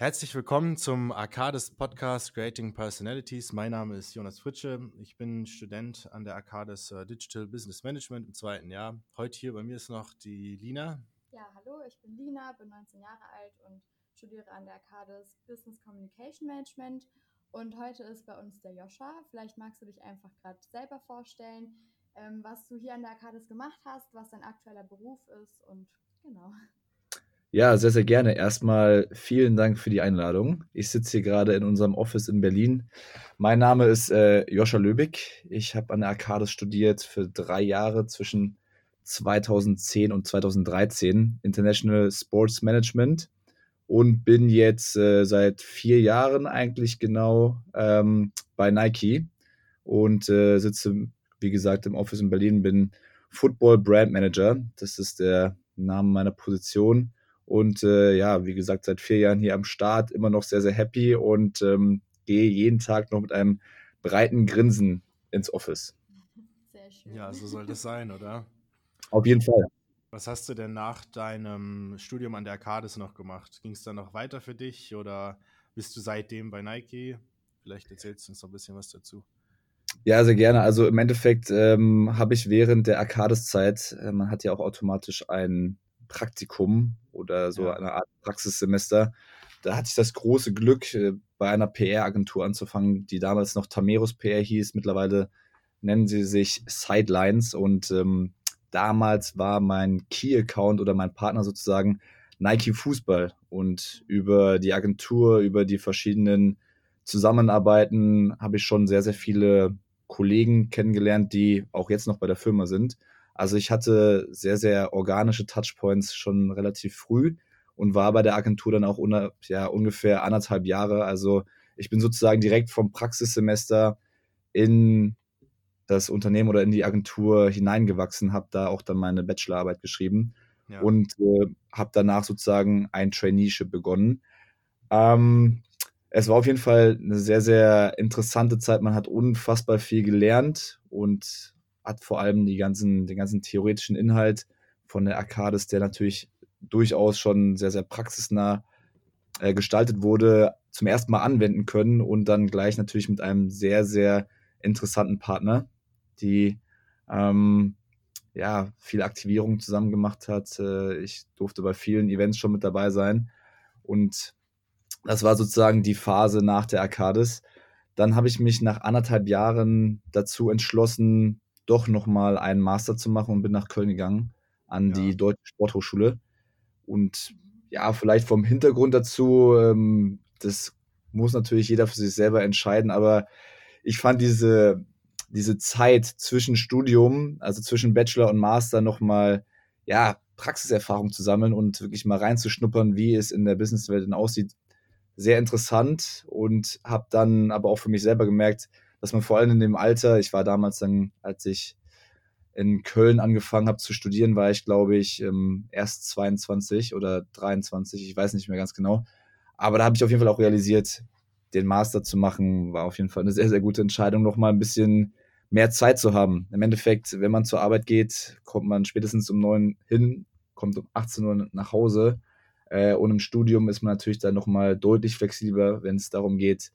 Herzlich willkommen zum Arcades Podcast Creating Personalities. Mein Name ist Jonas Fritsche. Ich bin Student an der Arcades äh, Digital Business Management im zweiten Jahr. Heute hier bei mir ist noch die Lina. Ja, hallo, ich bin Lina, bin 19 Jahre alt und studiere an der Arcades Business Communication Management. Und heute ist bei uns der Joscha. Vielleicht magst du dich einfach gerade selber vorstellen, ähm, was du hier an der Arcades gemacht hast, was dein aktueller Beruf ist und genau. Ja, sehr, sehr gerne. Erstmal vielen Dank für die Einladung. Ich sitze hier gerade in unserem Office in Berlin. Mein Name ist äh, Joscha Löbig. Ich habe an der Arcades studiert für drei Jahre zwischen 2010 und 2013 International Sports Management und bin jetzt äh, seit vier Jahren eigentlich genau ähm, bei Nike und äh, sitze, wie gesagt, im Office in Berlin, bin Football Brand Manager. Das ist der Name meiner Position und äh, ja, wie gesagt, seit vier Jahren hier am Start, immer noch sehr, sehr happy und ähm, gehe jeden Tag noch mit einem breiten Grinsen ins Office. Sehr schön. Ja, so soll das sein, oder? Auf jeden Fall. Was hast du denn nach deinem Studium an der Arcades noch gemacht? Ging es dann noch weiter für dich oder bist du seitdem bei Nike? Vielleicht erzählst du uns noch ein bisschen was dazu. Ja, sehr gerne. Also im Endeffekt ähm, habe ich während der Arcades-Zeit, äh, man hat ja auch automatisch ein Praktikum oder so ja. eine Art Praxissemester. Da hatte ich das große Glück, äh, bei einer PR-Agentur anzufangen, die damals noch Tamerus PR hieß. Mittlerweile nennen sie sich Sidelines. Und ähm, damals war mein Key-Account oder mein Partner sozusagen Nike Fußball. Und über die Agentur, über die verschiedenen Zusammenarbeiten habe ich schon sehr, sehr viele Kollegen kennengelernt, die auch jetzt noch bei der Firma sind. Also ich hatte sehr, sehr organische Touchpoints schon relativ früh und war bei der Agentur dann auch una, ja, ungefähr anderthalb Jahre. Also ich bin sozusagen direkt vom Praxissemester in das Unternehmen oder in die Agentur hineingewachsen, habe da auch dann meine Bachelorarbeit geschrieben ja. und äh, habe danach sozusagen ein Traineeship begonnen. Ähm, es war auf jeden Fall eine sehr, sehr interessante Zeit. Man hat unfassbar viel gelernt und hat vor allem die ganzen, den ganzen theoretischen Inhalt von der Arcades, der natürlich durchaus schon sehr, sehr praxisnah äh, gestaltet wurde, zum ersten Mal anwenden können und dann gleich natürlich mit einem sehr, sehr interessanten Partner, die ähm, ja viel Aktivierung zusammen gemacht hat. Äh, ich durfte bei vielen Events schon mit dabei sein und das war sozusagen die Phase nach der Arcades. Dann habe ich mich nach anderthalb Jahren dazu entschlossen, doch nochmal einen Master zu machen und bin nach Köln gegangen an ja. die Deutsche Sporthochschule. Und ja, vielleicht vom Hintergrund dazu, ähm, das muss natürlich jeder für sich selber entscheiden, aber ich fand diese, diese Zeit zwischen Studium, also zwischen Bachelor und Master nochmal, ja, Praxiserfahrung zu sammeln und wirklich mal reinzuschnuppern, wie es in der Businesswelt denn aussieht, sehr interessant und habe dann aber auch für mich selber gemerkt, dass man vor allem in dem Alter, ich war damals dann, als ich in Köln angefangen habe zu studieren, war ich, glaube ich, ähm, erst 22 oder 23, ich weiß nicht mehr ganz genau. Aber da habe ich auf jeden Fall auch realisiert, den Master zu machen, war auf jeden Fall eine sehr, sehr gute Entscheidung, nochmal ein bisschen mehr Zeit zu haben. Im Endeffekt, wenn man zur Arbeit geht, kommt man spätestens um neun hin, kommt um 18 Uhr nach Hause. Äh, und im Studium ist man natürlich dann nochmal deutlich flexibler, wenn es darum geht,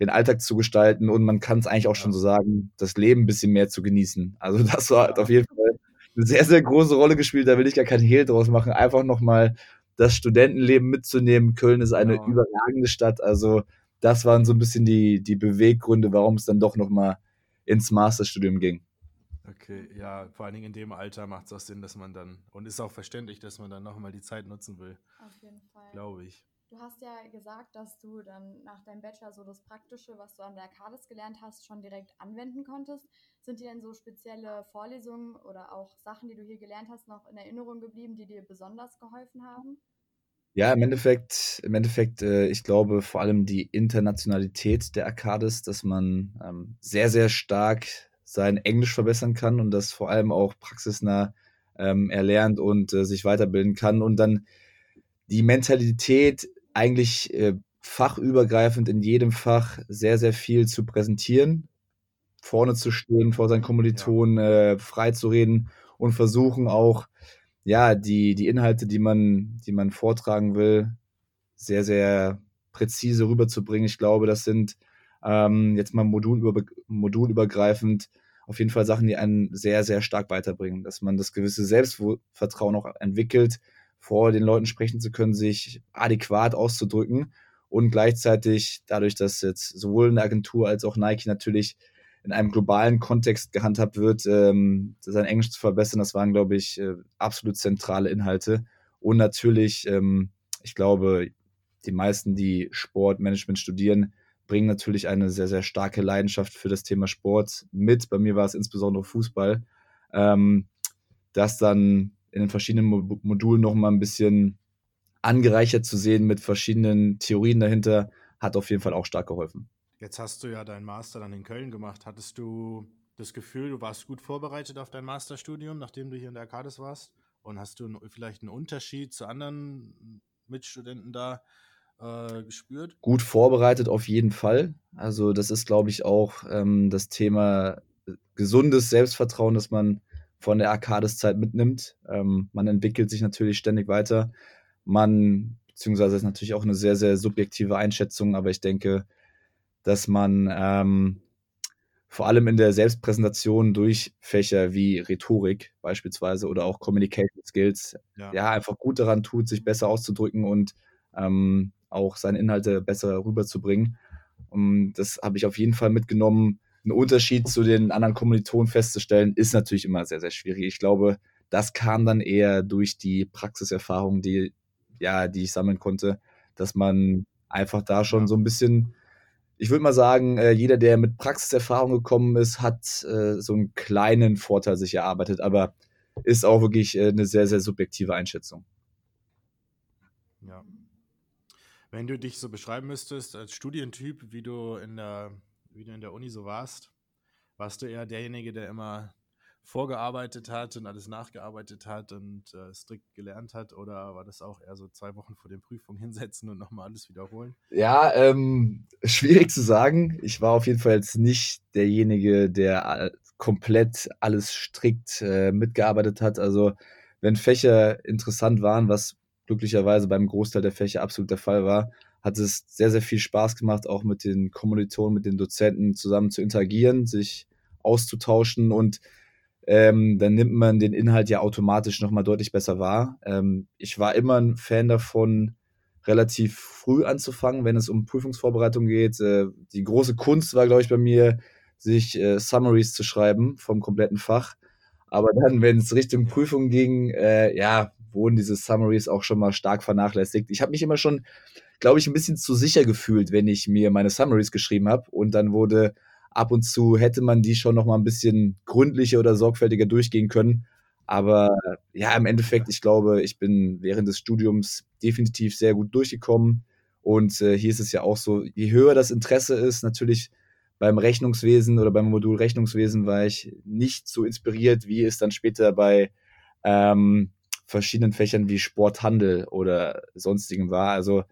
den Alltag zu gestalten und man kann es eigentlich auch schon so sagen, das Leben ein bisschen mehr zu genießen. Also das war, hat auf jeden Fall eine sehr, sehr große Rolle gespielt. Da will ich gar keinen Hehl draus machen. Einfach nochmal das Studentenleben mitzunehmen. Köln ist eine genau. überragende Stadt. Also das waren so ein bisschen die, die Beweggründe, warum es dann doch nochmal ins Masterstudium ging. Okay, ja, vor allen Dingen in dem Alter macht es auch Sinn, dass man dann, und ist auch verständlich, dass man dann nochmal die Zeit nutzen will. Auf jeden Fall. Glaube ich. Du hast ja gesagt, dass du dann nach deinem Bachelor so das Praktische, was du an der Arcades gelernt hast, schon direkt anwenden konntest. Sind dir denn so spezielle Vorlesungen oder auch Sachen, die du hier gelernt hast, noch in Erinnerung geblieben, die dir besonders geholfen haben? Ja, im Endeffekt, im Endeffekt, äh, ich glaube vor allem die Internationalität der Arcades, dass man ähm, sehr, sehr stark sein Englisch verbessern kann und das vor allem auch praxisnah ähm, erlernt und äh, sich weiterbilden kann und dann die Mentalität eigentlich äh, fachübergreifend in jedem Fach sehr, sehr viel zu präsentieren, vorne zu stehen, vor seinen Kommilitonen äh, frei zu reden und versuchen auch, ja, die, die Inhalte, die man, die man vortragen will, sehr, sehr präzise rüberzubringen. Ich glaube, das sind ähm, jetzt mal modulüber, modulübergreifend auf jeden Fall Sachen, die einen sehr, sehr stark weiterbringen, dass man das gewisse Selbstvertrauen auch entwickelt, vor den Leuten sprechen zu können, sich adäquat auszudrücken und gleichzeitig dadurch, dass jetzt sowohl eine Agentur als auch Nike natürlich in einem globalen Kontext gehandhabt wird, ähm, sein Englisch zu verbessern, das waren, glaube ich, äh, absolut zentrale Inhalte. Und natürlich, ähm, ich glaube, die meisten, die Sportmanagement studieren, bringen natürlich eine sehr, sehr starke Leidenschaft für das Thema Sport mit. Bei mir war es insbesondere Fußball. Ähm, das dann in den verschiedenen Modulen noch mal ein bisschen angereichert zu sehen mit verschiedenen Theorien dahinter, hat auf jeden Fall auch stark geholfen. Jetzt hast du ja deinen Master dann in Köln gemacht. Hattest du das Gefühl, du warst gut vorbereitet auf dein Masterstudium, nachdem du hier in der Arcades warst? Und hast du vielleicht einen Unterschied zu anderen Mitstudenten da äh, gespürt? Gut vorbereitet auf jeden Fall. Also das ist, glaube ich, auch ähm, das Thema äh, gesundes Selbstvertrauen, das man von der Arcades-Zeit mitnimmt. Ähm, man entwickelt sich natürlich ständig weiter. Man, beziehungsweise ist natürlich auch eine sehr, sehr subjektive Einschätzung, aber ich denke, dass man ähm, vor allem in der Selbstpräsentation durch Fächer wie Rhetorik beispielsweise oder auch Communication Skills ja, ja einfach gut daran tut, sich besser auszudrücken und ähm, auch seine Inhalte besser rüberzubringen. Und das habe ich auf jeden Fall mitgenommen. Ein Unterschied zu den anderen Kommilitonen festzustellen, ist natürlich immer sehr, sehr schwierig. Ich glaube, das kam dann eher durch die Praxiserfahrung, die, ja, die ich sammeln konnte, dass man einfach da schon so ein bisschen ich würde mal sagen, äh, jeder, der mit Praxiserfahrung gekommen ist, hat äh, so einen kleinen Vorteil sich erarbeitet, aber ist auch wirklich äh, eine sehr, sehr subjektive Einschätzung. Ja. Wenn du dich so beschreiben müsstest als Studientyp, wie du in der, wie du in der Uni so warst, warst du eher derjenige, der immer vorgearbeitet hat und alles nachgearbeitet hat und äh, strikt gelernt hat? Oder war das auch eher so zwei Wochen vor den Prüfungen hinsetzen und nochmal alles wiederholen? Ja, ähm, schwierig zu sagen. Ich war auf jeden Fall jetzt nicht derjenige, der komplett alles strikt äh, mitgearbeitet hat. Also wenn Fächer interessant waren, was glücklicherweise beim Großteil der Fächer absolut der Fall war, hat es sehr, sehr viel Spaß gemacht, auch mit den Kommilitonen, mit den Dozenten zusammen zu interagieren, sich auszutauschen und ähm, dann nimmt man den Inhalt ja automatisch nochmal deutlich besser wahr. Ähm, ich war immer ein Fan davon, relativ früh anzufangen, wenn es um Prüfungsvorbereitung geht. Äh, die große Kunst war, glaube ich, bei mir, sich äh, Summaries zu schreiben vom kompletten Fach. Aber dann, wenn es Richtung Prüfung ging, äh, ja, wurden diese Summaries auch schon mal stark vernachlässigt. Ich habe mich immer schon, glaube ich, ein bisschen zu sicher gefühlt, wenn ich mir meine Summaries geschrieben habe. Und dann wurde ab und zu hätte man die schon noch mal ein bisschen gründlicher oder sorgfältiger durchgehen können. Aber ja, im Endeffekt, ich glaube, ich bin während des Studiums definitiv sehr gut durchgekommen. Und äh, hier ist es ja auch so, je höher das Interesse ist, natürlich beim Rechnungswesen oder beim Modul Rechnungswesen war ich nicht so inspiriert, wie es dann später bei ähm, verschiedenen Fächern wie Sporthandel oder sonstigen war. Also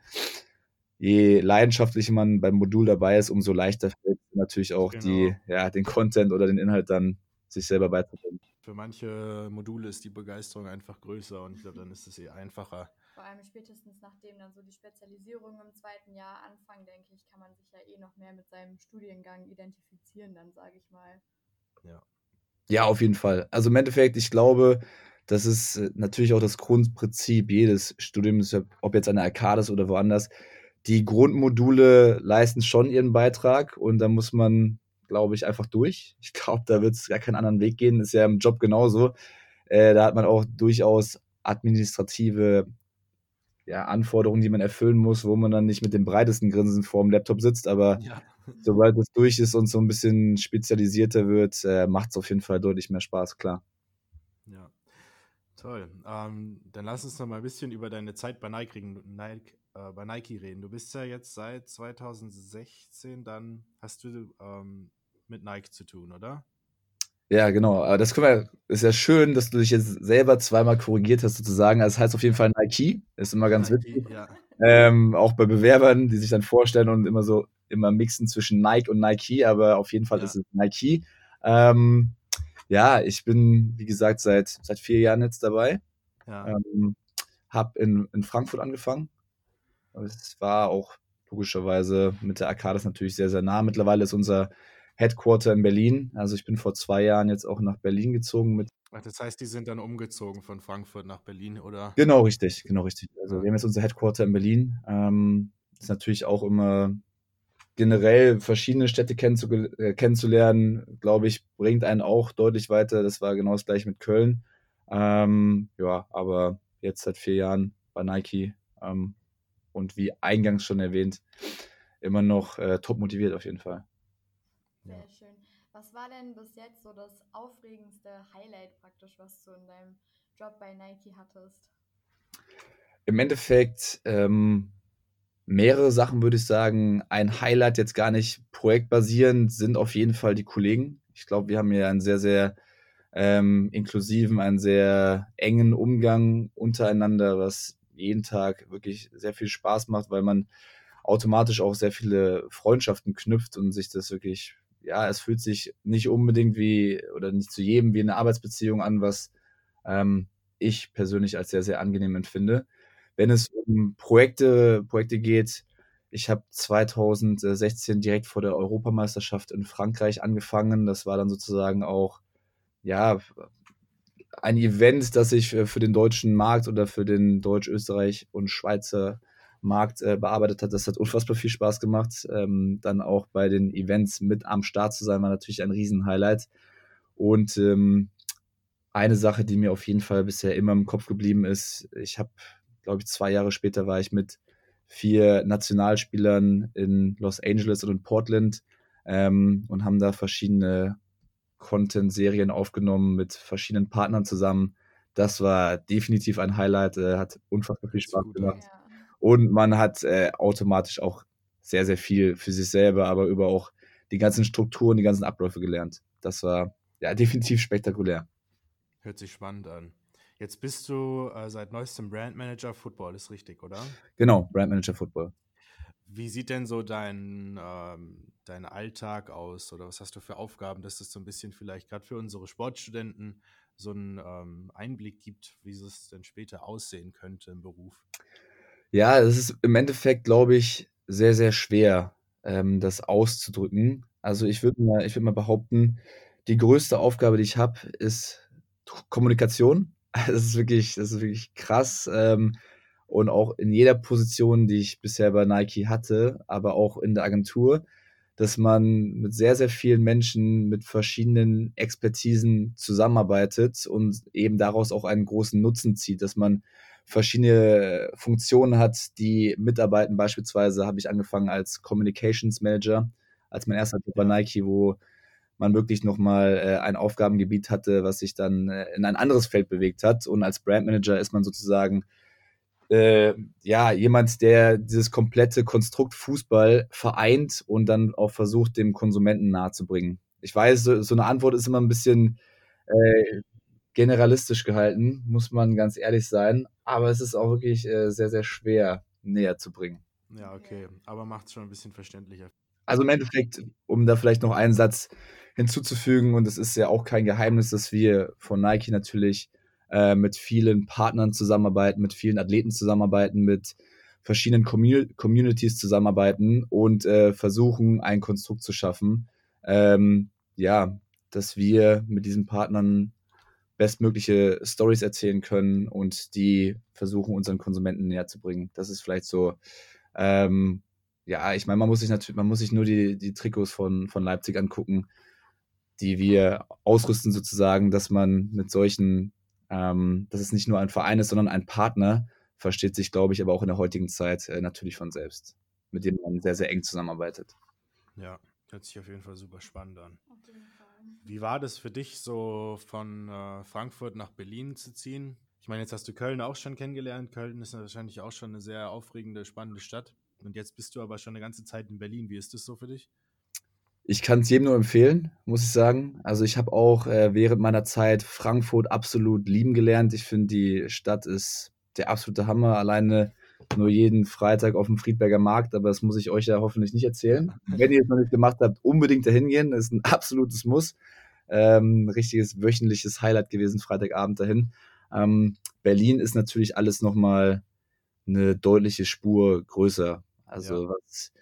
je leidenschaftlicher man beim Modul dabei ist, umso leichter fällt natürlich auch genau. die, ja, den Content oder den Inhalt dann sich selber beizubringen. Für manche Module ist die Begeisterung einfach größer und ich glaube, dann ist es eh einfacher. Vor allem spätestens nachdem dann so die Spezialisierung im zweiten Jahr anfangen, denke ich, kann man sich ja eh noch mehr mit seinem Studiengang identifizieren, dann sage ich mal. Ja. Ja, auf jeden Fall. Also im Endeffekt, ich glaube, das ist äh, natürlich auch das Grundprinzip jedes Studiums, ob jetzt an der Arcades oder woanders die Grundmodule leisten schon ihren Beitrag und da muss man, glaube ich, einfach durch. Ich glaube, da wird es gar keinen anderen Weg gehen. Ist ja im Job genauso. Äh, da hat man auch durchaus administrative ja, Anforderungen, die man erfüllen muss, wo man dann nicht mit dem breitesten Grinsen vor dem Laptop sitzt, aber ja. sobald es durch ist und so ein bisschen spezialisierter wird, äh, macht es auf jeden Fall deutlich mehr Spaß, klar. Toll. Ähm, dann lass uns noch mal ein bisschen über deine Zeit bei Nike, Nike äh, bei Nike reden. Du bist ja jetzt seit 2016, dann hast du ähm, mit Nike zu tun, oder? Ja, genau. Aber das können wir, ist ja schön, dass du dich jetzt selber zweimal korrigiert hast, sozusagen. Also, das heißt auf jeden Fall Nike. Ist immer ganz Nike, witzig. Ja. Ähm, auch bei Bewerbern, die sich dann vorstellen und immer so immer mixen zwischen Nike und Nike, aber auf jeden Fall ja. ist es Nike. Ähm, ja, ich bin, wie gesagt, seit, seit vier Jahren jetzt dabei. Ja. Ähm, hab in, in Frankfurt angefangen, es war auch, logischerweise mit der Arcades natürlich sehr, sehr nah. Mittlerweile ist unser Headquarter in Berlin. Also ich bin vor zwei Jahren jetzt auch nach Berlin gezogen mit. Ach, das heißt, die sind dann umgezogen von Frankfurt nach Berlin, oder? Genau, richtig, genau richtig. Also wir haben jetzt unser Headquarter in Berlin. Ähm, ist natürlich auch immer generell verschiedene Städte kennenzu äh, kennenzulernen, glaube ich, bringt einen auch deutlich weiter. Das war genau das gleiche mit Köln. Ähm, ja, aber jetzt seit vier Jahren bei Nike ähm, und wie eingangs schon erwähnt, immer noch äh, top motiviert auf jeden Fall. Sehr schön. Was war denn bis jetzt so das aufregendste Highlight praktisch, was du in deinem Job bei Nike hattest? Im Endeffekt ähm, mehrere Sachen, würde ich sagen. Ein Highlight jetzt gar nicht projektbasierend sind auf jeden Fall die Kollegen. Ich glaube, wir haben hier einen sehr, sehr ähm, inklusiven, einen sehr engen Umgang untereinander, was jeden Tag wirklich sehr viel Spaß macht, weil man automatisch auch sehr viele Freundschaften knüpft und sich das wirklich, ja, es fühlt sich nicht unbedingt wie oder nicht zu jedem wie eine Arbeitsbeziehung an, was ähm, ich persönlich als sehr, sehr angenehm empfinde wenn es um Projekte, Projekte geht, ich habe 2016 direkt vor der Europameisterschaft in Frankreich angefangen. Das war dann sozusagen auch, ja, ein Event, das sich für den deutschen Markt oder für den Deutsch, Österreich und Schweizer Markt äh, bearbeitet hat. Das hat unfassbar viel Spaß gemacht. Ähm, dann auch bei den Events mit am Start zu sein, war natürlich ein Riesenhighlight. Und ähm, eine Sache, die mir auf jeden Fall bisher immer im Kopf geblieben ist, ich habe glaube ich, zwei Jahre später war ich mit vier Nationalspielern in Los Angeles und in Portland ähm, und haben da verschiedene Content-Serien aufgenommen mit verschiedenen Partnern zusammen. Das war definitiv ein Highlight, äh, hat unfassbar viel Spaß gemacht. Ja. Und man hat äh, automatisch auch sehr, sehr viel für sich selber, aber über auch die ganzen Strukturen, die ganzen Abläufe gelernt. Das war ja definitiv spektakulär. Hört sich spannend an. Jetzt bist du äh, seit neuestem Brandmanager Football, ist richtig, oder? Genau, Brandmanager Football. Wie sieht denn so dein, ähm, dein Alltag aus oder was hast du für Aufgaben, dass es so ein bisschen vielleicht gerade für unsere Sportstudenten so einen ähm, Einblick gibt, wie es denn später aussehen könnte im Beruf? Ja, es ist im Endeffekt, glaube ich, sehr, sehr schwer, ähm, das auszudrücken. Also ich würde mal, würd mal behaupten, die größte Aufgabe, die ich habe, ist Kommunikation. Das ist wirklich, das ist wirklich krass. Ähm, und auch in jeder Position, die ich bisher bei Nike hatte, aber auch in der Agentur, dass man mit sehr, sehr vielen Menschen mit verschiedenen Expertisen zusammenarbeitet und eben daraus auch einen großen Nutzen zieht, dass man verschiedene Funktionen hat, die mitarbeiten. Beispielsweise habe ich angefangen als Communications Manager, als mein erster Job bei Nike, wo man wirklich nochmal äh, ein Aufgabengebiet hatte, was sich dann äh, in ein anderes Feld bewegt hat. Und als Brandmanager ist man sozusagen äh, ja jemand, der dieses komplette Konstrukt Fußball vereint und dann auch versucht, dem Konsumenten nahezubringen. Ich weiß, so, so eine Antwort ist immer ein bisschen äh, generalistisch gehalten, muss man ganz ehrlich sein. Aber es ist auch wirklich äh, sehr, sehr schwer näher zu bringen. Ja, okay. Aber macht es schon ein bisschen verständlicher. Also im Endeffekt, um da vielleicht noch einen Satz hinzuzufügen, und es ist ja auch kein Geheimnis, dass wir von Nike natürlich äh, mit vielen Partnern zusammenarbeiten, mit vielen Athleten zusammenarbeiten, mit verschiedenen Commun Communities zusammenarbeiten und äh, versuchen, ein Konstrukt zu schaffen, ähm, ja, dass wir mit diesen Partnern bestmögliche Stories erzählen können und die versuchen, unseren Konsumenten näher zu bringen. Das ist vielleicht so, ähm, ja, ich meine, man muss sich natürlich, man muss sich nur die, die Trikots von, von Leipzig angucken die wir ausrüsten sozusagen, dass man mit solchen, ähm, dass es nicht nur ein Verein ist, sondern ein Partner, versteht sich, glaube ich, aber auch in der heutigen Zeit äh, natürlich von selbst, mit dem man sehr, sehr eng zusammenarbeitet. Ja, hört sich auf jeden Fall super spannend an. Wie war das für dich, so von äh, Frankfurt nach Berlin zu ziehen? Ich meine, jetzt hast du Köln auch schon kennengelernt. Köln ist wahrscheinlich auch schon eine sehr aufregende, spannende Stadt. Und jetzt bist du aber schon eine ganze Zeit in Berlin. Wie ist das so für dich? Ich kann es jedem nur empfehlen, muss ich sagen. Also ich habe auch äh, während meiner Zeit Frankfurt absolut lieben gelernt. Ich finde, die Stadt ist der absolute Hammer. Alleine nur jeden Freitag auf dem Friedberger Markt, aber das muss ich euch ja hoffentlich nicht erzählen. Wenn ihr es noch nicht gemacht habt, unbedingt dahin gehen. Das ist ein absolutes Muss. Ähm, richtiges wöchentliches Highlight gewesen, Freitagabend dahin. Ähm, Berlin ist natürlich alles nochmal eine deutliche Spur größer. Also ja. was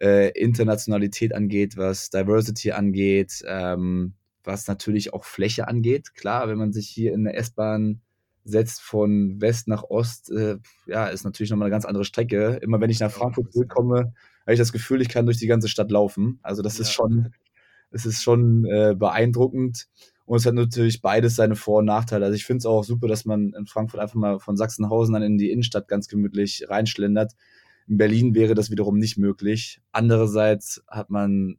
äh, Internationalität angeht, was Diversity angeht, ähm, was natürlich auch Fläche angeht. Klar, wenn man sich hier in der S-Bahn setzt von West nach Ost, äh, ja, ist natürlich nochmal eine ganz andere Strecke. Immer wenn ich nach Frankfurt zurückkomme, habe ich das Gefühl, ich kann durch die ganze Stadt laufen. Also das ja. ist schon, es ist schon äh, beeindruckend. Und es hat natürlich beides seine Vor- und Nachteile. Also ich finde es auch super, dass man in Frankfurt einfach mal von Sachsenhausen dann in die Innenstadt ganz gemütlich reinschlendert. In Berlin wäre das wiederum nicht möglich. Andererseits hat man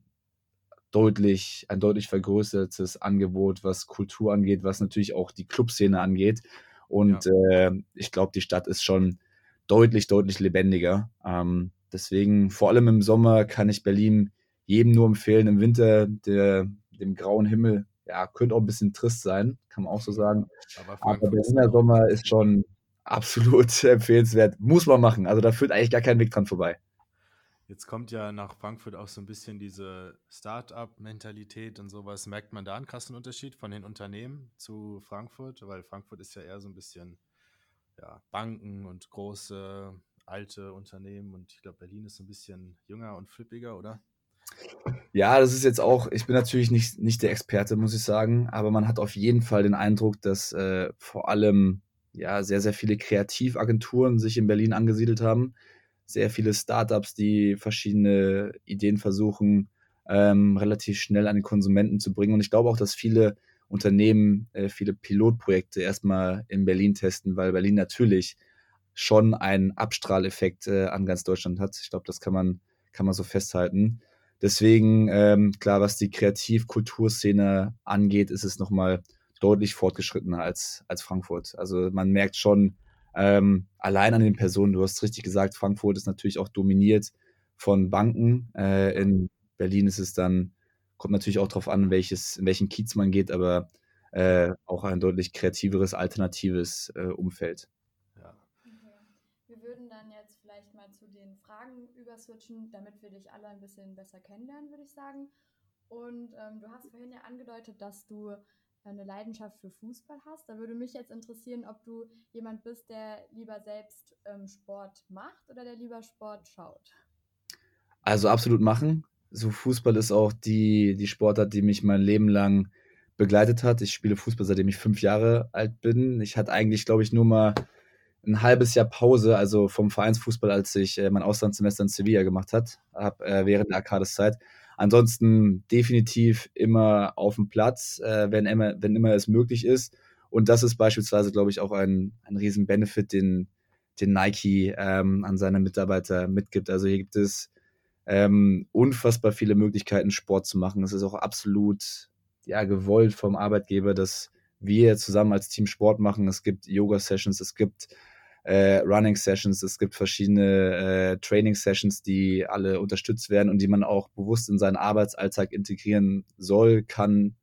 deutlich, ein deutlich vergrößertes Angebot, was Kultur angeht, was natürlich auch die Clubszene angeht. Und ja. äh, ich glaube, die Stadt ist schon deutlich, deutlich lebendiger. Ähm, deswegen, vor allem im Sommer, kann ich Berlin jedem nur empfehlen. Im Winter, der, dem grauen Himmel, ja, könnte auch ein bisschen trist sein, kann man auch so sagen. Aber, Aber Berliner Sommer ist schon absolut empfehlenswert. Muss man machen. Also da führt eigentlich gar kein Weg dran vorbei. Jetzt kommt ja nach Frankfurt auch so ein bisschen diese Start-up-Mentalität und sowas. Merkt man da einen krassen Unterschied von den Unternehmen zu Frankfurt? Weil Frankfurt ist ja eher so ein bisschen ja, Banken und große, alte Unternehmen und ich glaube, Berlin ist ein bisschen jünger und flippiger, oder? Ja, das ist jetzt auch, ich bin natürlich nicht, nicht der Experte, muss ich sagen, aber man hat auf jeden Fall den Eindruck, dass äh, vor allem ja sehr, sehr viele Kreativagenturen sich in Berlin angesiedelt haben sehr viele Startups, die verschiedene Ideen versuchen, ähm, relativ schnell an den Konsumenten zu bringen. Und ich glaube auch, dass viele Unternehmen äh, viele Pilotprojekte erstmal in Berlin testen, weil Berlin natürlich schon einen Abstrahleffekt äh, an ganz Deutschland hat. Ich glaube, das kann man, kann man so festhalten. Deswegen, ähm, klar, was die Kreativ-Kulturszene angeht, ist es nochmal deutlich fortgeschrittener als, als Frankfurt. Also man merkt schon, ähm, allein an den Personen, du hast richtig gesagt, Frankfurt ist natürlich auch dominiert von Banken. Äh, in Berlin ist es dann, kommt natürlich auch darauf an, welches, in welchen Kiez man geht, aber äh, auch ein deutlich kreativeres, alternatives äh, Umfeld. Ja. Okay. Wir würden dann jetzt vielleicht mal zu den Fragen überswitchen, damit wir dich alle ein bisschen besser kennenlernen, würde ich sagen. Und ähm, du hast vorhin ja angedeutet, dass du eine Leidenschaft für Fußball hast. Da würde mich jetzt interessieren, ob du jemand bist, der lieber selbst ähm, Sport macht oder der lieber Sport schaut. Also absolut machen. So Fußball ist auch die, die Sportart, die mich mein Leben lang begleitet hat. Ich spiele Fußball, seitdem ich fünf Jahre alt bin. Ich hatte eigentlich, glaube ich, nur mal ein halbes Jahr Pause, also vom Vereinsfußball, als ich äh, mein Auslandssemester in Sevilla gemacht hat, habe äh, während der Arcades-Zeit. Ansonsten definitiv immer auf dem Platz, äh, wenn, immer, wenn immer es möglich ist. Und das ist beispielsweise, glaube ich, auch ein, ein riesen Benefit, den, den Nike ähm, an seine Mitarbeiter mitgibt. Also hier gibt es ähm, unfassbar viele Möglichkeiten, Sport zu machen. Es ist auch absolut ja, gewollt vom Arbeitgeber, dass wir zusammen als Team Sport machen. Es gibt Yoga-Sessions, es gibt äh, Running Sessions, es gibt verschiedene äh, Training Sessions, die alle unterstützt werden und die man auch bewusst in seinen Arbeitsalltag integrieren soll, kann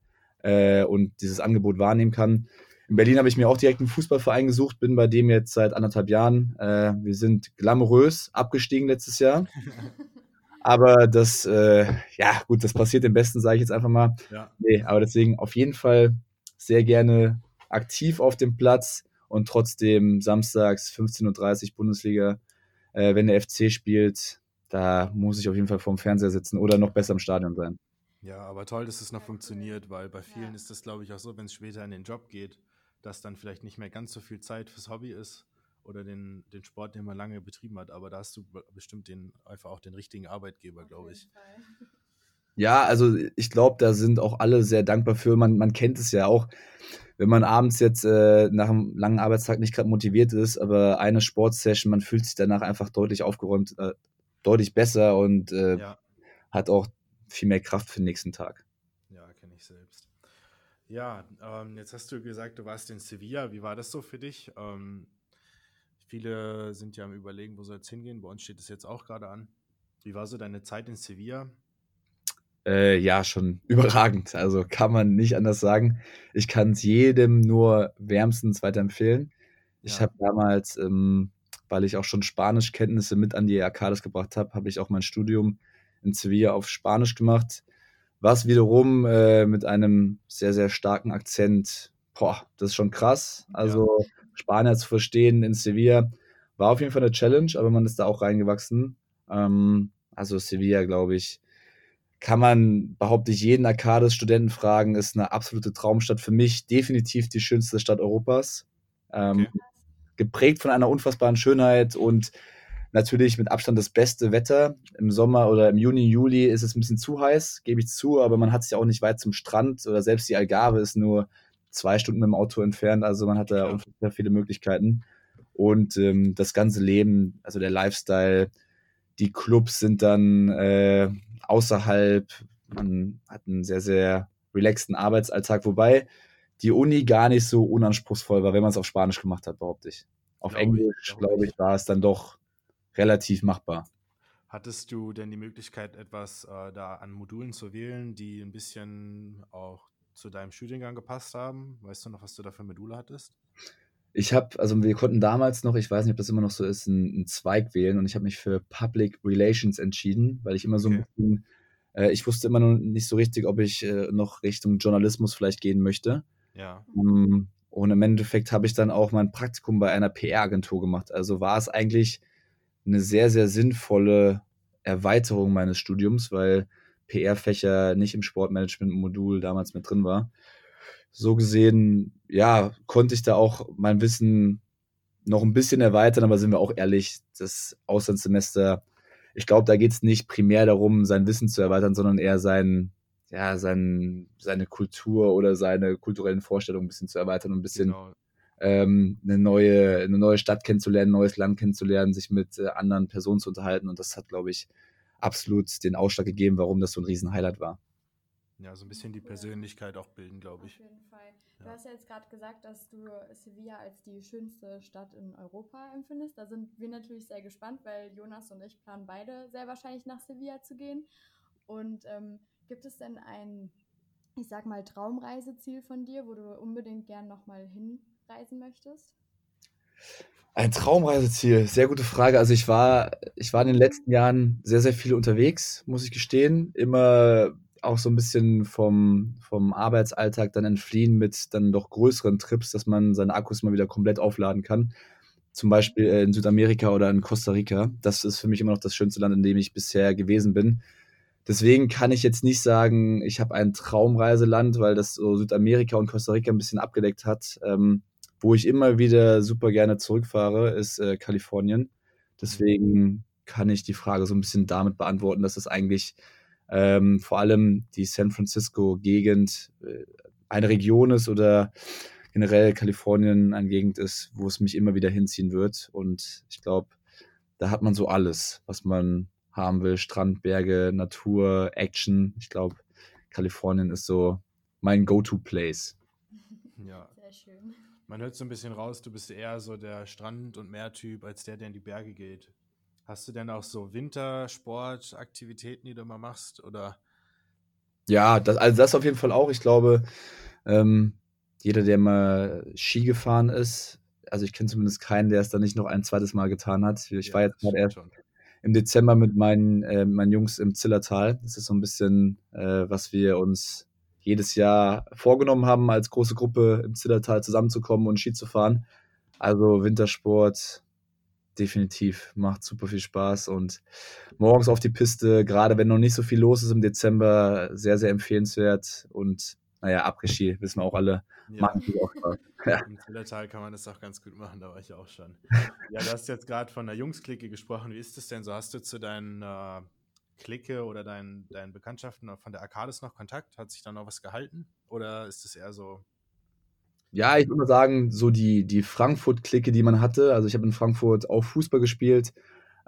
äh, und dieses Angebot wahrnehmen kann. In Berlin habe ich mir auch direkt einen Fußballverein gesucht, bin bei dem jetzt seit anderthalb Jahren. Äh, wir sind glamourös abgestiegen letztes Jahr. Aber das, äh, ja, gut, das passiert im Besten, sage ich jetzt einfach mal. Ja. Nee, aber deswegen auf jeden Fall sehr gerne aktiv auf dem Platz und trotzdem samstags 15.30 Uhr Bundesliga, äh, wenn der FC spielt, da muss ich auf jeden Fall vorm Fernseher sitzen oder noch besser im Stadion sein. Ja, aber toll, dass es noch funktioniert, weil bei vielen ja. ist das, glaube ich, auch so, wenn es später in den Job geht, dass dann vielleicht nicht mehr ganz so viel Zeit fürs Hobby ist oder den, den Sport, den man lange betrieben hat. Aber da hast du bestimmt den, einfach auch den richtigen Arbeitgeber, glaube ich. Ja, also ich glaube, da sind auch alle sehr dankbar für. Man, man kennt es ja auch wenn man abends jetzt äh, nach einem langen Arbeitstag nicht gerade motiviert ist, aber eine Sportsession, man fühlt sich danach einfach deutlich aufgeräumt, äh, deutlich besser und äh, ja. hat auch viel mehr Kraft für den nächsten Tag. Ja, kenne ich selbst. Ja, ähm, jetzt hast du gesagt, du warst in Sevilla. Wie war das so für dich? Ähm, viele sind ja am Überlegen, wo soll es hingehen. Bei uns steht es jetzt auch gerade an. Wie war so deine Zeit in Sevilla? Äh, ja, schon überragend. Also kann man nicht anders sagen. Ich kann es jedem nur wärmstens weiterempfehlen. Ich ja. habe damals, ähm, weil ich auch schon Spanischkenntnisse mit an die Arcades gebracht habe, habe ich auch mein Studium in Sevilla auf Spanisch gemacht. Was wiederum äh, mit einem sehr, sehr starken Akzent, boah, das ist schon krass. Also ja. Spanier zu verstehen in Sevilla war auf jeden Fall eine Challenge, aber man ist da auch reingewachsen. Ähm, also Sevilla, glaube ich, kann man, behaupte ich, jeden Arcades-Studenten fragen, ist eine absolute Traumstadt. Für mich definitiv die schönste Stadt Europas. Ähm, okay. Geprägt von einer unfassbaren Schönheit und natürlich mit Abstand das beste Wetter. Im Sommer oder im Juni, Juli ist es ein bisschen zu heiß, gebe ich zu, aber man hat es ja auch nicht weit zum Strand oder selbst die Algarve ist nur zwei Stunden mit dem Auto entfernt, also man hat da unfassbar viele Möglichkeiten. Und ähm, das ganze Leben, also der Lifestyle, die Clubs sind dann äh, außerhalb, man hat einen sehr, sehr relaxten Arbeitsalltag, wobei die Uni gar nicht so unanspruchsvoll war, wenn man es auf Spanisch gemacht hat, behaupte ich. Auf glaube Englisch, glaube ich, war es dann doch relativ machbar. Hattest du denn die Möglichkeit, etwas äh, da an Modulen zu wählen, die ein bisschen auch zu deinem Studiengang gepasst haben? Weißt du noch, was du da für Module hattest? Ich habe, also wir konnten damals noch, ich weiß nicht, ob das immer noch so ist, einen, Zweig wählen und ich habe mich für Public Relations entschieden, weil ich immer so okay. ein bisschen, äh, ich wusste immer noch nicht so richtig, ob ich äh, noch Richtung Journalismus vielleicht gehen möchte. Ja. Um, ähm, und im Endeffekt habe ich dann auch mein Praktikum bei einer PR-Agentur gemacht. Also war es eigentlich eine sehr, sehr sinnvolle Erweiterung meines Studiums, weil PR-Fächer nicht im Sportmanagement-Modul damals mit drin war. So gesehen, ja, konnte ich da auch mein Wissen noch ein bisschen erweitern, aber sind wir auch ehrlich, das Auslandssemester, ich glaube, da geht es nicht primär darum, sein Wissen zu erweitern, sondern eher sein, ja, sein, seine Kultur oder seine kulturellen Vorstellungen ein bisschen zu erweitern und ein bisschen genau ähm, eine, neue, eine neue Stadt kennenzulernen, ein neues Land kennenzulernen, sich mit äh, anderen Personen zu unterhalten. Und das hat, glaube ich, absolut den Ausschlag gegeben, warum das so ein Riesen-Highlight war. Ja, so ein bisschen die Persönlichkeit auch bilden, glaube ich. Auf jeden Fall. Du ja. hast ja jetzt gerade gesagt, dass du Sevilla als die schönste Stadt in Europa empfindest. Da sind wir natürlich sehr gespannt, weil Jonas und ich planen beide sehr wahrscheinlich nach Sevilla zu gehen. Und ähm, gibt es denn ein, ich sag mal, Traumreiseziel von dir, wo du unbedingt gern nochmal hin reisen möchtest? Ein Traumreiseziel, sehr gute Frage. Also ich war, ich war in den letzten Jahren sehr, sehr viel unterwegs, muss ich gestehen. Immer auch so ein bisschen vom, vom Arbeitsalltag dann entfliehen mit dann doch größeren Trips, dass man seine Akkus mal wieder komplett aufladen kann. Zum Beispiel in Südamerika oder in Costa Rica. Das ist für mich immer noch das schönste Land, in dem ich bisher gewesen bin. Deswegen kann ich jetzt nicht sagen, ich habe ein Traumreiseland, weil das so Südamerika und Costa Rica ein bisschen abgedeckt hat. Ähm, wo ich immer wieder super gerne zurückfahre, ist äh, Kalifornien. Deswegen kann ich die Frage so ein bisschen damit beantworten, dass es eigentlich ähm, vor allem die San Francisco-Gegend äh, eine Region ist oder generell Kalifornien eine Gegend ist, wo es mich immer wieder hinziehen wird. Und ich glaube, da hat man so alles, was man haben will. Strand, Berge, Natur, Action. Ich glaube, Kalifornien ist so mein Go-To-Place. Ja. Sehr schön. Man hört so ein bisschen raus, du bist eher so der Strand- und Meertyp, als der, der in die Berge geht. Hast du denn auch so Wintersportaktivitäten, die du mal machst? Oder? Ja, das, also das auf jeden Fall auch. Ich glaube, ähm, jeder, der mal Ski gefahren ist, also ich kenne zumindest keinen, der es dann nicht noch ein zweites Mal getan hat. Ich ja, war jetzt gerade erst schon. im Dezember mit meinen, äh, meinen Jungs im Zillertal. Das ist so ein bisschen, äh, was wir uns jedes Jahr vorgenommen haben, als große Gruppe im Zillertal zusammenzukommen und Ski zu fahren. Also Wintersport definitiv macht super viel Spaß und morgens auf die Piste, gerade wenn noch nicht so viel los ist im Dezember, sehr, sehr empfehlenswert und naja, Après-Ski, wissen wir auch alle, ja. auch Spaß. Ja. Im Zillertal kann man das auch ganz gut machen, da war ich auch schon. Ja, du hast jetzt gerade von der Jungsklicke gesprochen. Wie ist das denn so? Hast du zu deinen äh, Clique oder deinen dein Bekanntschaften von der Arcades noch Kontakt? Hat sich da noch was gehalten? Oder ist es eher so? Ja, ich würde sagen, so die, die Frankfurt-Clique, die man hatte. Also ich habe in Frankfurt auch Fußball gespielt.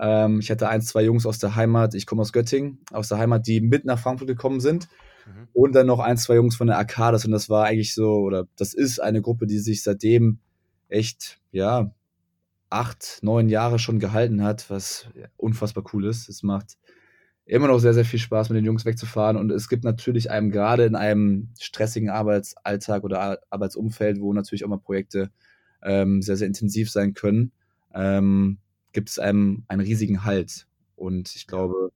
Ähm, ich hatte ein, zwei Jungs aus der Heimat, ich komme aus Göttingen, aus der Heimat, die mit nach Frankfurt gekommen sind. Mhm. Und dann noch ein, zwei Jungs von der Arcades. Und das war eigentlich so, oder das ist eine Gruppe, die sich seitdem echt, ja, acht, neun Jahre schon gehalten hat, was unfassbar cool ist. Es macht immer noch sehr, sehr viel Spaß, mit den Jungs wegzufahren. Und es gibt natürlich einem gerade in einem stressigen Arbeitsalltag oder Arbeitsumfeld, wo natürlich auch mal Projekte ähm, sehr, sehr intensiv sein können, ähm, gibt es einem einen riesigen Halt. Und ich glaube,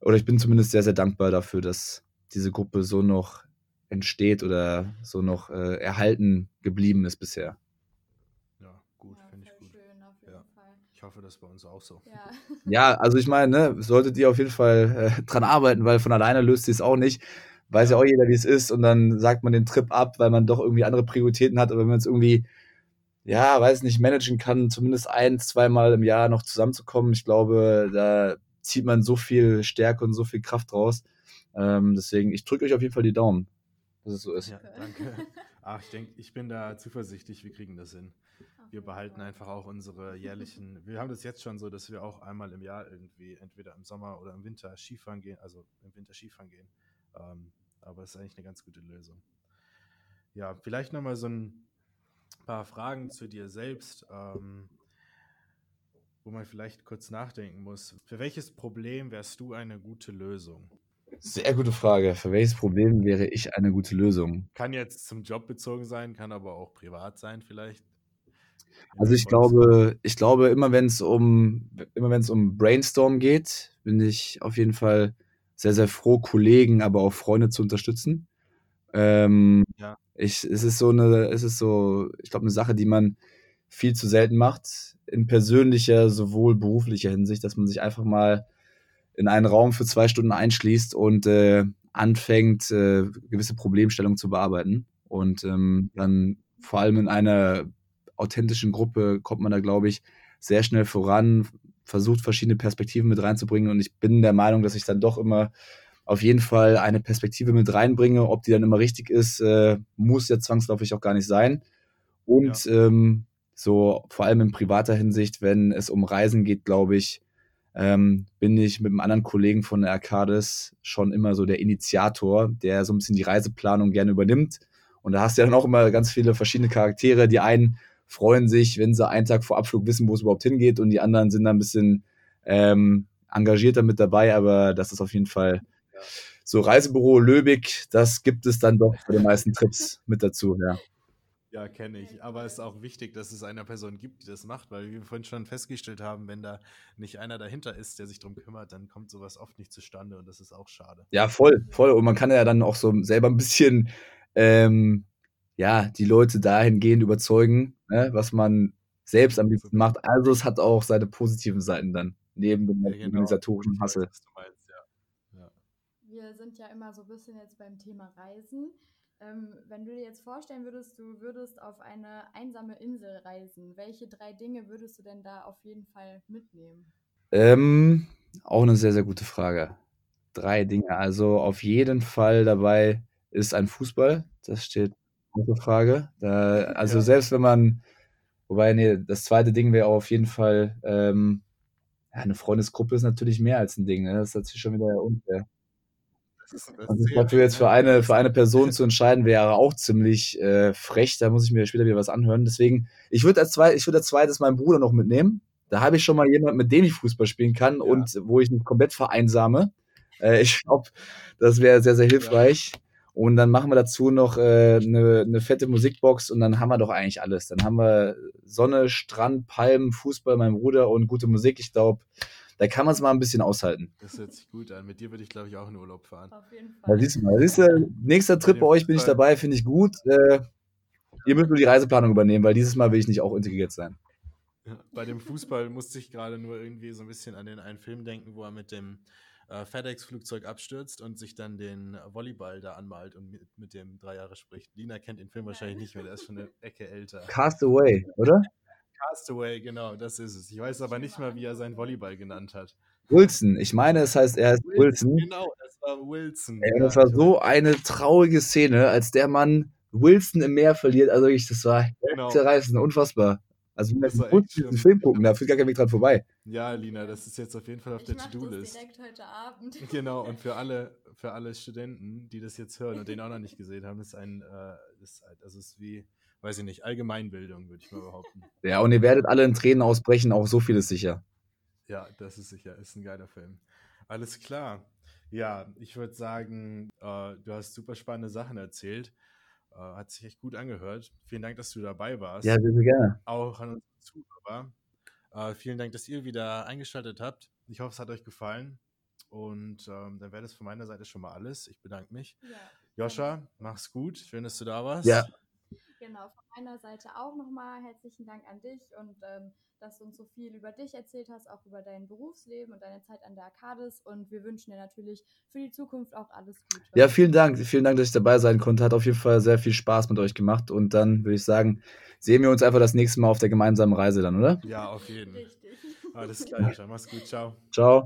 oder ich bin zumindest sehr, sehr dankbar dafür, dass diese Gruppe so noch entsteht oder so noch äh, erhalten geblieben ist bisher. Hoffe, das ist bei uns auch so. Ja, Ja, also ich meine, ne, solltet ihr auf jeden Fall äh, dran arbeiten, weil von alleine löst sie es auch nicht. Weiß ja Ja. auch jeder, wie es ist, und dann sagt man den Trip ab, weil man doch irgendwie andere Prioritäten hat. Aber wenn man es irgendwie, ja, weiß nicht, managen kann, zumindest ein, zweimal im Jahr noch zusammenzukommen, ich glaube, da zieht man so viel Stärke und so viel Kraft raus. Ähm, deswegen, ich drücke euch auf jeden Fall die Daumen, dass es so ist. Ja, danke. Ach, ich denke, ich bin da zuversichtlich, wir kriegen das hin. Wir behalten Fall. einfach auch unsere jährlichen, wir haben das jetzt schon so, dass wir auch einmal im Jahr irgendwie, entweder im Sommer oder im Winter Skifahren gehen, also im Winter Skifahren gehen. Ähm, aber es ist eigentlich eine ganz gute Lösung. Ja, vielleicht nochmal so ein paar Fragen zu dir selbst, ähm, wo man vielleicht kurz nachdenken muss. Für welches Problem wärst du eine gute Lösung? Sehr gute Frage. Für welches Problem wäre ich eine gute Lösung? Kann jetzt zum Job bezogen sein, kann aber auch privat sein vielleicht. Also ich glaube, ich glaube, immer wenn es um, immer wenn es um Brainstorm geht, bin ich auf jeden Fall sehr, sehr froh, Kollegen, aber auch Freunde zu unterstützen. Ähm, Ja. ich, es ist so eine, es ist so, ich glaube, eine Sache, die man viel zu selten macht, in persönlicher, sowohl beruflicher Hinsicht, dass man sich einfach mal in einen Raum für zwei Stunden einschließt und äh, anfängt, äh, gewisse Problemstellungen zu bearbeiten. Und ähm, dann vor allem in einer authentischen Gruppe kommt man da, glaube ich, sehr schnell voran, versucht verschiedene Perspektiven mit reinzubringen. Und ich bin der Meinung, dass ich dann doch immer auf jeden Fall eine Perspektive mit reinbringe. Ob die dann immer richtig ist, äh, muss ja zwangsläufig auch gar nicht sein. Und ähm, so vor allem in privater Hinsicht, wenn es um Reisen geht, glaube ich, ähm, bin ich mit einem anderen Kollegen von der Arcades schon immer so der Initiator, der so ein bisschen die Reiseplanung gerne übernimmt. Und da hast du ja dann auch immer ganz viele verschiedene Charaktere. Die einen freuen sich, wenn sie einen Tag vor Abflug wissen, wo es überhaupt hingeht, und die anderen sind dann ein bisschen ähm, engagierter mit dabei, aber das ist auf jeden Fall Ja. so Reisebüro Löbig, das gibt es dann doch bei den meisten Trips mit dazu, ja. Ja, kenne ich. Aber es ist auch wichtig, dass es eine Person gibt, die das macht, weil wir vorhin schon festgestellt haben, wenn da nicht einer dahinter ist, der sich darum kümmert, dann kommt sowas oft nicht zustande und das ist auch schade. Ja, voll, voll. Und man kann ja dann auch so selber ein bisschen, ähm, ja, die Leute dahingehend überzeugen, ne, was man selbst am liebsten macht. Also es hat auch seine positiven Seiten dann, neben dem Ja, genau. organisatorischen Hassel. was du meinst, ja. ja. Wir sind ja immer so ein bisschen jetzt beim Thema Reisen. Ähm, wenn du dir jetzt vorstellen würdest, du würdest auf eine einsame Insel reisen, welche drei Dinge würdest du denn da auf jeden Fall mitnehmen? Ähm, auch eine sehr, sehr gute Frage. Drei Dinge. Also auf jeden Fall dabei ist ein Fußball. Das steht außer Frage. Da, also Ja. selbst wenn man, wobei, nee, das zweite Ding wäre auf jeden Fall, ähm, ja, eine Freundesgruppe ist natürlich mehr als ein Ding. Ne? Das ist natürlich schon wieder unfair. Das ist, das sich zählt, dafür jetzt für eine, für eine Person zu entscheiden, wäre auch ziemlich äh, frech. Da muss ich mir später wieder was anhören. Deswegen, ich würde als, zweit, ich würd als zweites meinen Bruder noch mitnehmen. Da habe ich schon mal jemanden, mit dem ich Fußball spielen kann Ja. und wo ich mich komplett vereinsame. Äh, ich glaube, das wäre sehr, sehr hilfreich. Und dann machen wir dazu noch äh, eine, eine fette Musikbox und dann haben wir doch eigentlich alles. Dann haben wir Sonne, Strand, Palmen, Fußball, mein Bruder und gute Musik. Ich glaube, da kann man es mal ein bisschen aushalten. Das hört sich gut an. Mit dir würde ich, glaube ich, auch in Urlaub fahren. Auf jeden Da Fall. siehst du mal. Siehst du, nächster Trip bei euch bin ich dabei, finde ich gut. Äh, ihr müsst nur die Reiseplanung übernehmen, weil dieses Mal will ich nicht auch integriert sein. Ja, Bei dem Fußball musste ich gerade nur irgendwie so ein bisschen an den einen Film denken, wo er mit dem äh, FedEx-Flugzeug abstürzt und sich dann den Volleyball da anmalt und mit, mit dem drei Jahre spricht. Lina kennt den Film wahrscheinlich nicht mehr, der ist schon eine Ecke älter. Castaway, oder? Castaway, genau, das ist es. Ich weiß aber nicht mal, wie er seinen Volleyball genannt hat. Wilson. Ich meine, es heißt, er heißt Wilson. Genau, das war Wilson. Ey, Ja, das war so eine traurige Szene, als der Mann Wilson im Meer verliert. Also ich, das war Genau. zerreißend, unfassbar. Also war muss diesen. Film gucken, da führt gar kein Weg dran vorbei. Ja, Lina, das ist jetzt auf jeden Fall auf Ich der To-Do-List. direkt heute Abend. Genau, und für alle, für alle Studenten, die das jetzt hören und den auch noch nicht gesehen haben, ist ein, äh, ist, also ist wie, weiß ich nicht, Allgemeinbildung, würde ich mal behaupten. Ja, und ihr werdet alle in Tränen ausbrechen, auch so viel ist sicher. Ja, das ist sicher, ist ein geiler Film. Alles klar. Ja, ich würde sagen, äh, du hast super spannende Sachen erzählt. Äh, hat sich echt gut angehört. Vielen Dank, dass du dabei warst. Ja, sehr, sehr gerne. Auch an unsere Zuhörer. Äh, vielen Dank, dass ihr wieder eingeschaltet habt. Ich hoffe, es hat euch gefallen. Und ähm, dann wäre das von meiner Seite schon mal alles. Ich bedanke mich. Ja. Joscha, mach's gut. Schön, dass du da warst. Ja. Genau, von meiner Seite auch nochmal herzlichen Dank an dich und ähm, dass du uns so viel über dich erzählt hast, auch über dein Berufsleben und deine Zeit an der Arcadis. Und wir wünschen dir natürlich für die Zukunft auch alles Gute. Ja, vielen Dank. Vielen Dank, dass ich dabei sein konnte. Hat auf jeden Fall sehr viel Spaß mit euch gemacht. Und dann würde ich sagen, sehen wir uns einfach das nächste Mal auf der gemeinsamen Reise dann, oder? Ja, auf jeden Fall. Alles klar, Mach's gut. Ciao. Ciao.